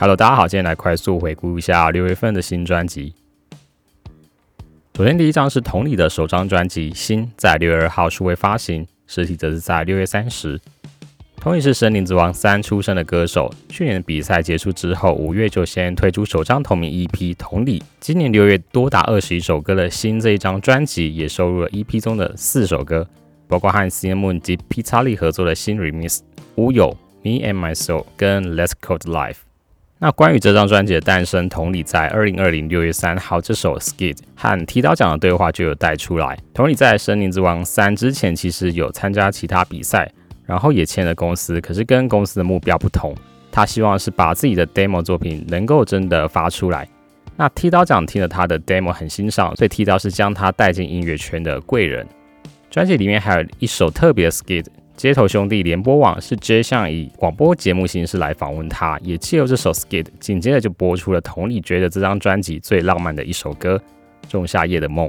Hello，大家好，今天来快速回顾一下六月份的新专辑。首先，第一张是同理的首张专辑《新》，在六月二号数位发行，实体则是在六月三十。同理是《森林之王三》出身的歌手，去年的比赛结束之后，五月就先推出首张同名 EP《同理》。今年六月多达二十一首歌的《新》这一张专辑，也收录了 EP 中的四首歌，包括和 c i n m o n 及 p i z z a l i 合作的新 Remix《乌有》《Me and My Soul》跟《Let's Code Life》。那关于这张专辑的诞生，同理在二零二零六月三号这首《Skid》和提刀奖的对话就有带出来。同理在《森林之王三》之前其实有参加其他比赛，然后也签了公司，可是跟公司的目标不同，他希望是把自己的 demo 作品能够真的发出来。那剃刀奖听了他的 demo 很欣赏，所以剃刀是将他带进音乐圈的贵人。专辑里面还有一首特别的《Skid》。街头兄弟联播网是 J 项以广播节目形式来访问他，也借由这首 skit，紧接着就播出了同理觉得这张专辑最浪漫的一首歌《仲夏夜的梦》。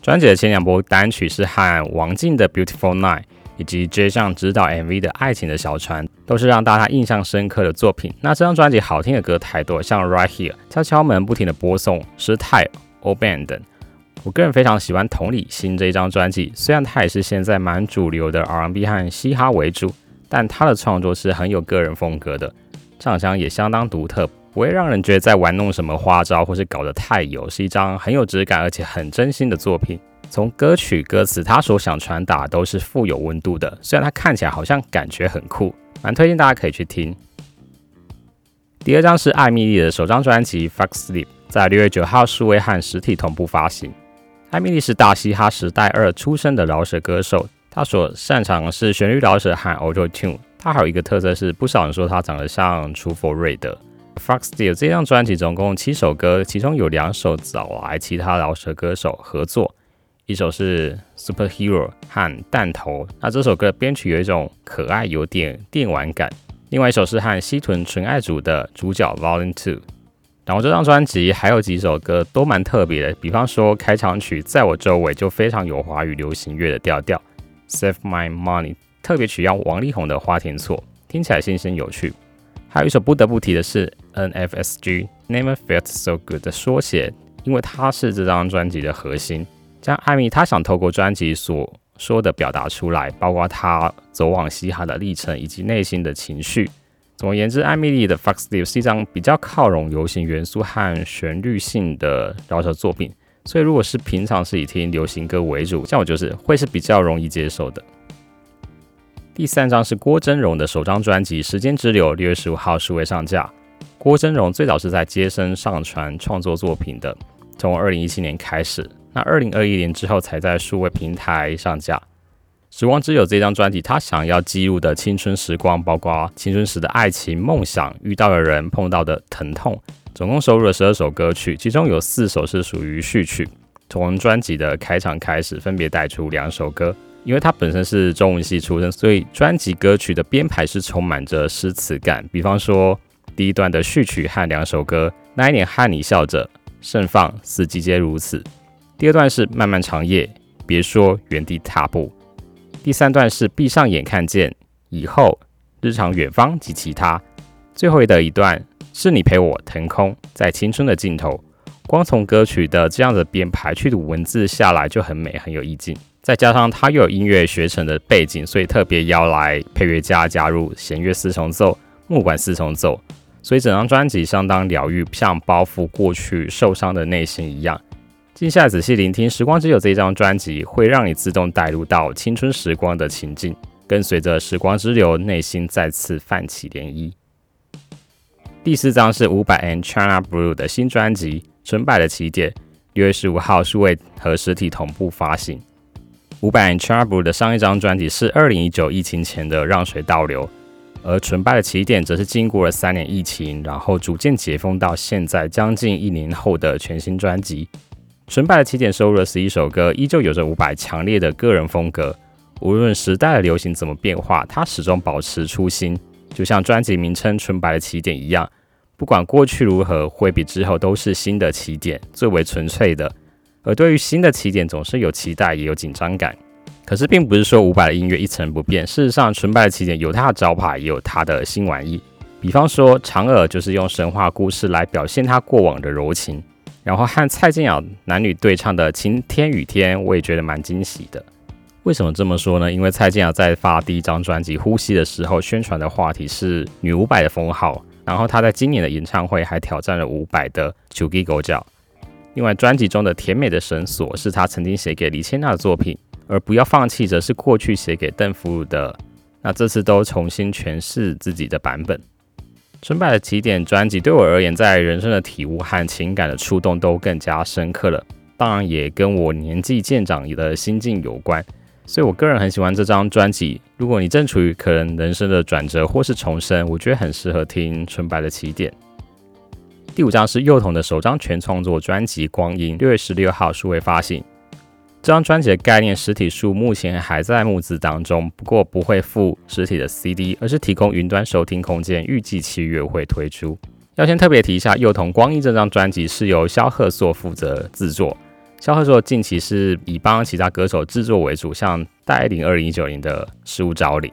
专辑的前两波单曲是和王静的《Beautiful Night》，以及 J 项指导 MV 的《爱情的小船》，都是让大家印象深刻的作品。那这张专辑好听的歌太多，像《Right Here》、敲敲门、不停的播送、失态、O Band 等。我个人非常喜欢同理心这一张专辑，虽然它也是现在蛮主流的 R&B 和嘻哈为主，但他的创作是很有个人风格的，唱腔也相当独特，不会让人觉得在玩弄什么花招或是搞得太油，是一张很有质感而且很真心的作品。从歌曲歌词，他所想传达都是富有温度的，虽然他看起来好像感觉很酷，蛮推荐大家可以去听。第二张是艾米丽的首张专辑《Fuck Sleep》，在六月九号数位和实体同步发行。艾米丽是大嘻哈时代二出身的饶舌歌手，她所擅长是旋律饶舌和 Auto Tune。她还有一个特色是，不少人说她长得像楚佛瑞的。Fox Steel 这张专辑总共七首歌，其中有两首找来其他饶舌歌手合作，一首是 Superhero 和弹头。那这首歌编曲有一种可爱，有点电玩感。另外一首是和西屯纯爱组的主角 Volume Two。然后这张专辑还有几首歌都蛮特别的，比方说开场曲在我周围就非常有华语流行乐的调调，Save My Money 特别曲用王力宏的花田错，听起来新鲜有趣。还有一首不得不提的是 NFSG，Never Felt So Good 的缩写，因为它是这张专辑的核心，将艾米他想透过专辑所说的表达出来，包括他走往嘻哈的历程以及内心的情绪。总而言之，艾米丽的《Fox Live》是一张比较靠拢流行元素和旋律性的饶舌作品，所以如果是平常是以听流行歌为主，像我就是会是比较容易接受的。第三张是郭真荣的首张专辑《时间之流》，六月十五号数位上架。郭真荣最早是在街声上传创作作品的，从二零一七年开始，那二零二一年之后才在数位平台上架。时光之友这张专辑，他想要记录的青春时光，包括青春时的爱情、梦想、遇到的人、碰到的疼痛，总共收录了十二首歌曲，其中有四首是属于序曲。从专辑的开场开始，分别带出两首歌。因为他本身是中文系出身，所以专辑歌曲的编排是充满着诗词感。比方说，第一段的序曲和两首歌，那一年和你笑着，盛放，四季皆如此。第二段是漫漫长夜，别说原地踏步。第三段是闭上眼看见以后日常远方及其他，最后的一段是你陪我腾空在青春的尽头。光从歌曲的这样的编排去读文字下来就很美很有意境，再加上它又有音乐学成的背景，所以特别邀来配乐家加入弦乐四重奏、木管四重奏，所以整张专辑相当疗愈，像包覆过去受伤的内心一样。静下来仔细聆听《时光之友》这一张专辑，会让你自动带入到青春时光的情境，跟随着时光之流，内心再次泛起涟漪。第四张是五百 and China Blue 的新专辑《纯白的起点》，六月十五号数位和实体同步发行。五百 and China Blue 的上一张专辑是二零一九疫情前的《让水倒流》，而《纯白的起点》则是经过了三年疫情，然后逐渐解封到现在将近一年后的全新专辑。纯白的起点收录了十一首歌，依旧有着伍佰强烈的个人风格。无论时代的流行怎么变化，他始终保持初心，就像专辑名称《纯白的起点》一样。不管过去如何，会比之后都是新的起点，最为纯粹的。而对于新的起点，总是有期待，也有紧张感。可是，并不是说伍佰的音乐一成不变。事实上，《纯白的起点》有他的招牌，也有他的新玩意。比方说，长耳就是用神话故事来表现他过往的柔情，然后和蔡健雅男女对唱的《晴天雨天》，我也觉得蛮惊喜的。为什么这么说呢？因为蔡健雅在发第一张专辑《呼吸》的时候，宣传的话题是女五百的封号，然后她在今年的演唱会还挑战了五百的九 G 狗脚。另外，专辑中的《甜美的绳索》是她曾经写给李千娜的作品，而《不要放弃》则是过去写给邓福如的。那这次都重新诠释自己的版本。纯白的起点专辑对我而言，在人生的体悟和情感的触动都更加深刻了。当然，也跟我年纪渐长的心境有关。所以我个人很喜欢这张专辑。如果你正处于可能人生的转折或是重生，我觉得很适合听纯白的起点。第五张是幼童的首张全创作专辑《光阴》，六月十六号数位发行。这张专辑的概念实体书目前还在募资当中，不过不会附实体的 CD，而是提供云端收听空间，预计七月会推出。要先特别提一下，《幼童光阴》这张专辑是由萧贺硕负责制作。萧贺硕近期是以帮其他歌手制作为主，像戴琳二零一九年的《失物招领》。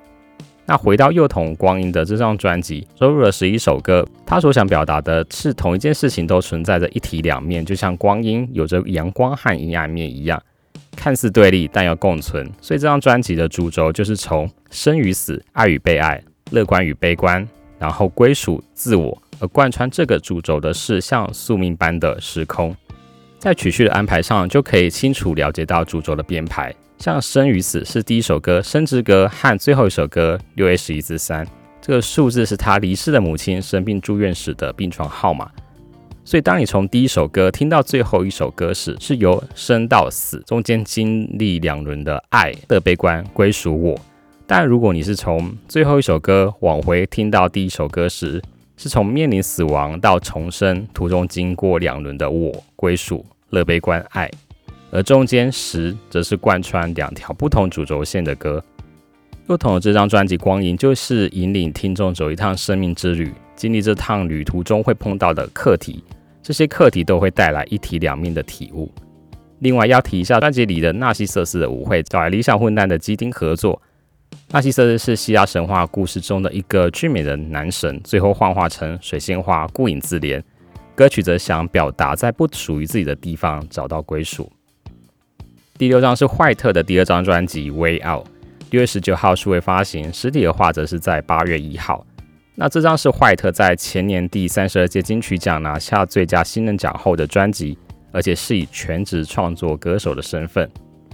那回到幼童光阴的这张专辑，收录了十一首歌。他所想表达的是同一件事情都存在着一体两面，就像光阴有着阳光和阴暗面一样。看似对立，但要共存。所以这张专辑的主轴就是从生与死、爱与被爱、乐观与悲观，然后归属、自我，而贯穿这个主轴的是像宿命般的时空。在曲序的安排上，就可以清楚了解到主轴的编排。像生与死是第一首歌《生之歌》和最后一首歌六 A 十一至三，这个数字是他离世的母亲生病住院时的病床号码。所以，当你从第一首歌听到最后一首歌时，是由生到死中间经历两轮的爱的悲观归属我；但如果你是从最后一首歌往回听到第一首歌时，是从面临死亡到重生途中经过两轮的我归属乐悲观爱，而中间十则是贯穿两条不同主轴线的歌。不同的这张专辑《光阴》就是引领听众走一趟生命之旅，经历这趟旅途中会碰到的课题。这些课题都会带来一体两面的体悟。另外要提一下，专辑里的纳西瑟斯的舞会找来理想混蛋的基丁合作。纳西瑟斯是希腊神话故事中的一个俊美的男神，最后幻化成水仙花，孤影自怜。歌曲则想表达在不属于自己的地方找到归属。第六张是坏特的第二张专辑《Way Out》，六月十九号数位发行，实体的话则是在八月一号。那这张是坏特在前年第三十二届金曲奖拿下最佳新人奖后的专辑，而且是以全职创作歌手的身份。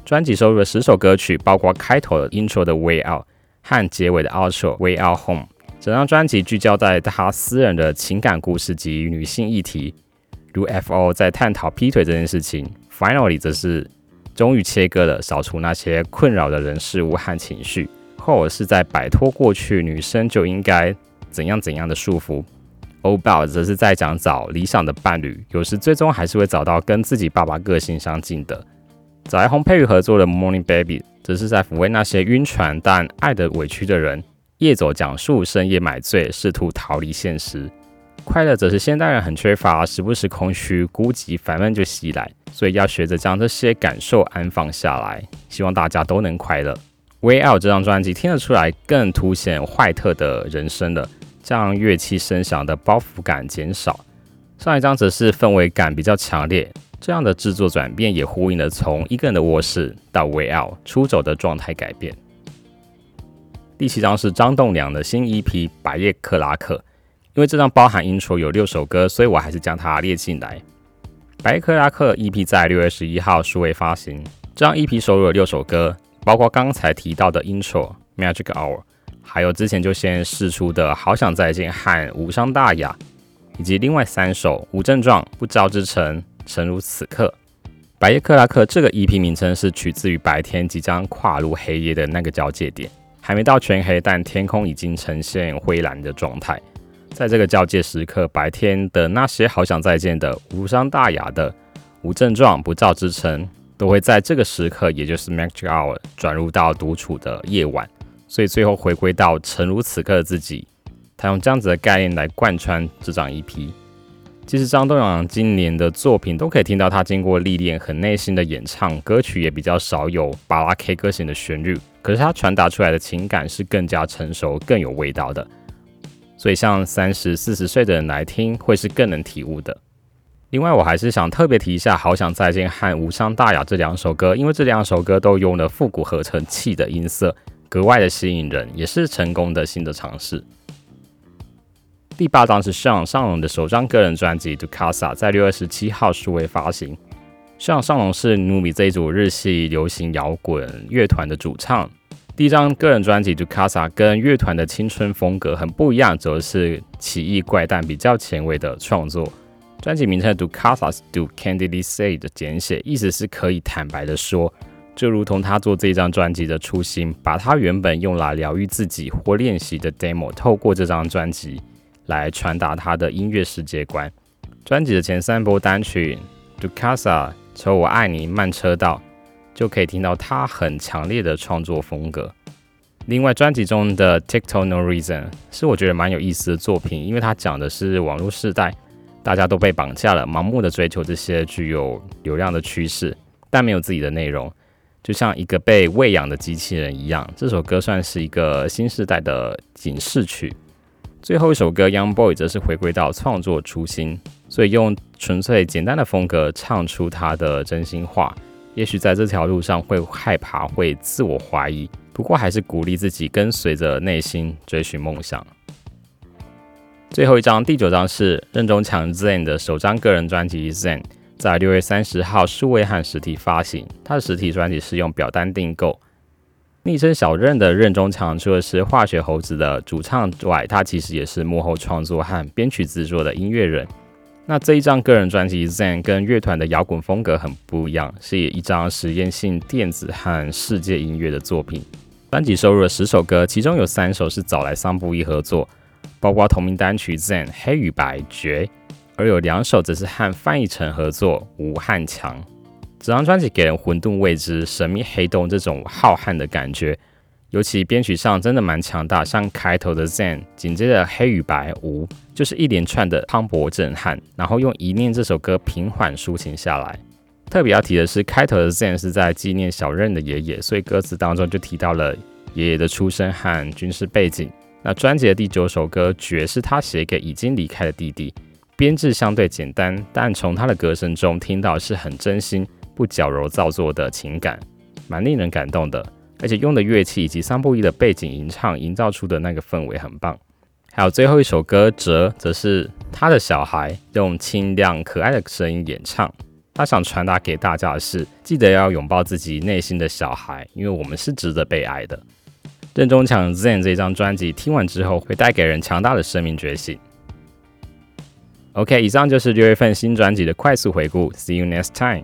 专辑收录了十首歌曲，包括开头的 intro 的 Way Out 和结尾的 outro Way Out Home。整张专辑聚焦在他私人的情感故事及女性议题，如 F.O 在探讨劈腿这件事情，Finally 则是终于切割了，扫除那些困扰的人事物和情绪，或者是在摆脱过去女生就应该。怎样怎样的束缚？Old Bow 则是在讲找理想的伴侣，有时最终还是会找到跟自己爸爸个性相近的。找来洪佩瑜合作的 Morning Baby，则是在抚慰那些晕船但爱的委屈的人。夜走讲述深夜买醉，试图逃离现实。快乐则是现代人很缺乏，时不时空虚、孤寂、烦闷就袭来，所以要学着将这些感受安放下来。希望大家都能快乐。Way Out 这张专辑听得出来，更凸显坏特的人生了。将乐器声响的包袱感减少，上一张则是氛围感比较强烈。这样的制作转变也呼应了从一个人的卧室到 way out 出走的状态改变。第七张是张栋梁的新 EP《白夜克拉克》，因为这张包含 intro 有六首歌，所以我还是将它列进来。白夜克拉克 EP 在六月十一号数位发行，这张 EP 收录了六首歌，包括刚才提到的 intro Magic Hour。还有之前就先试出的《好想再见》和《无伤大雅》，以及另外三首《无症状》《不招之城》《诚如此刻》。白夜克拉克这个 EP 名称是取自于白天即将跨入黑夜的那个交界点，还没到全黑，但天空已经呈现灰蓝的状态。在这个交界时刻，白天的那些好想再见的、无伤大雅的、无症状、不照之城，都会在这个时刻，也就是 Magic Hour，转入到独处的夜晚。所以最后回归到诚如此刻的自己，他用这样子的概念来贯穿这张 EP。其实张栋梁今年的作品都可以听到他经过历练很内心的演唱，歌曲也比较少有巴拉 K 歌型的旋律，可是他传达出来的情感是更加成熟、更有味道的。所以像三十四十岁的人来听，会是更能体悟的。另外，我还是想特别提一下《好想再见》和《无伤大雅》这两首歌，因为这两首歌都用了复古合成器的音色，格外的吸引人，也是成功的新的尝试。第八张是向上龙的首张个人专辑《Ducasa》，在六月十七号数位发行。向上龙是 Numi 这一组日系流行摇滚乐团的主唱。第一张个人专辑《Ducasa》跟乐团的青春风格很不一样，则是奇异怪诞、比较前卫的创作。专辑名称 Ducasa 是 Do Candidly Say 的简写，意思是可以坦白的说，就如同他做这张专辑的初心，把他原本用来疗愈自己或练习的 demo，透过这张专辑来传达他的音乐世界观。专辑的前三波单曲 Ducasa、求我爱你、慢车道，就可以听到他很强烈的创作风格。另外，专辑中的 TikTok No Reason 是我觉得蛮有意思的作品，因为它讲的是网络时代。大家都被绑架了，盲目的追求这些具有流量的趋势，但没有自己的内容，就像一个被喂养的机器人一样。这首歌算是一个新时代的警示曲。最后一首歌《Young Boy》则是回归到创作初心，所以用纯粹简单的风格唱出他的真心话。也许在这条路上会害怕，会自我怀疑，不过还是鼓励自己跟随着内心追寻梦想。最后一张，第九张是任中强 Zen 的首张个人专辑 Zen，在六月三十号数位和实体发行。他的实体专辑是用表单订购。昵称小任的任中强，除了是化学猴子的主唱外，他其实也是幕后创作和编曲制作的音乐人。那这一张个人专辑 Zen 跟乐团的摇滚风格很不一样，是一张实验性电子和世界音乐的作品。专辑收录了十首歌，其中有三首是找来桑布一合作。包括同名单曲《Zen 黑与白绝》，而有两首则是和范逸臣合作《吴汉强》。整张专辑给人混沌未知、神秘黑洞这种浩瀚的感觉，尤其编曲上真的蛮强大。像开头的《Zen》，紧接着《黑与白无》，就是一连串的磅礴震撼，然后用一念这首歌平缓抒情下来。特别要提的是，开头的《Zen》是在纪念小任的爷爷，所以歌词当中就提到了爷爷的出身和军事背景。那专辑的第九首歌《绝》是他写给已经离开的弟弟，编制相对简单，但从他的歌声中听到是很真心、不矫揉造作的情感，蛮令人感动的。而且用的乐器以及桑布伊的背景吟唱，营造出的那个氛围很棒。还有最后一首歌《哲》，则是他的小孩用清亮可爱的声音演唱，他想传达给大家的是：记得要拥抱自己内心的小孩，因为我们是值得被爱的。任中强 Zen 这张专辑听完之后，会带给人强大的生命觉醒。OK，以上就是六月份新专辑的快速回顾。See you next time。